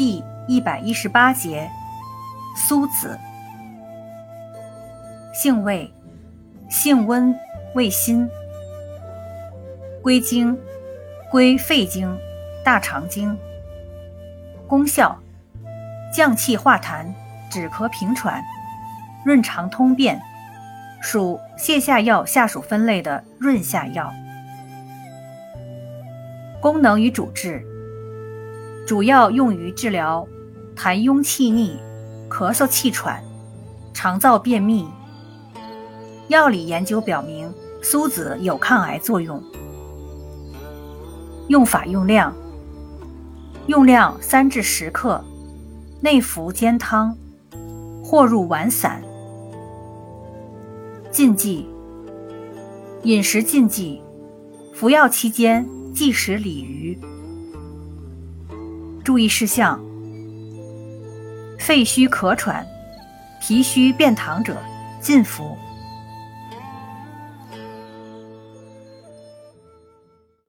第一百一十八节，苏子，性味，性温，味辛，归经，归肺经、大肠经。功效，降气化痰，止咳平喘，润肠通便，属泻下药下属分类的润下药。功能与主治。主要用于治疗痰壅气逆、咳嗽气喘、肠燥便秘。药理研究表明，苏子有抗癌作用。用法用量：用量三至十克，内服煎汤，或入丸散。禁忌：饮食禁忌，服药期间忌食鲤鱼。注意事项：肺虚咳喘、脾虚便溏者禁服。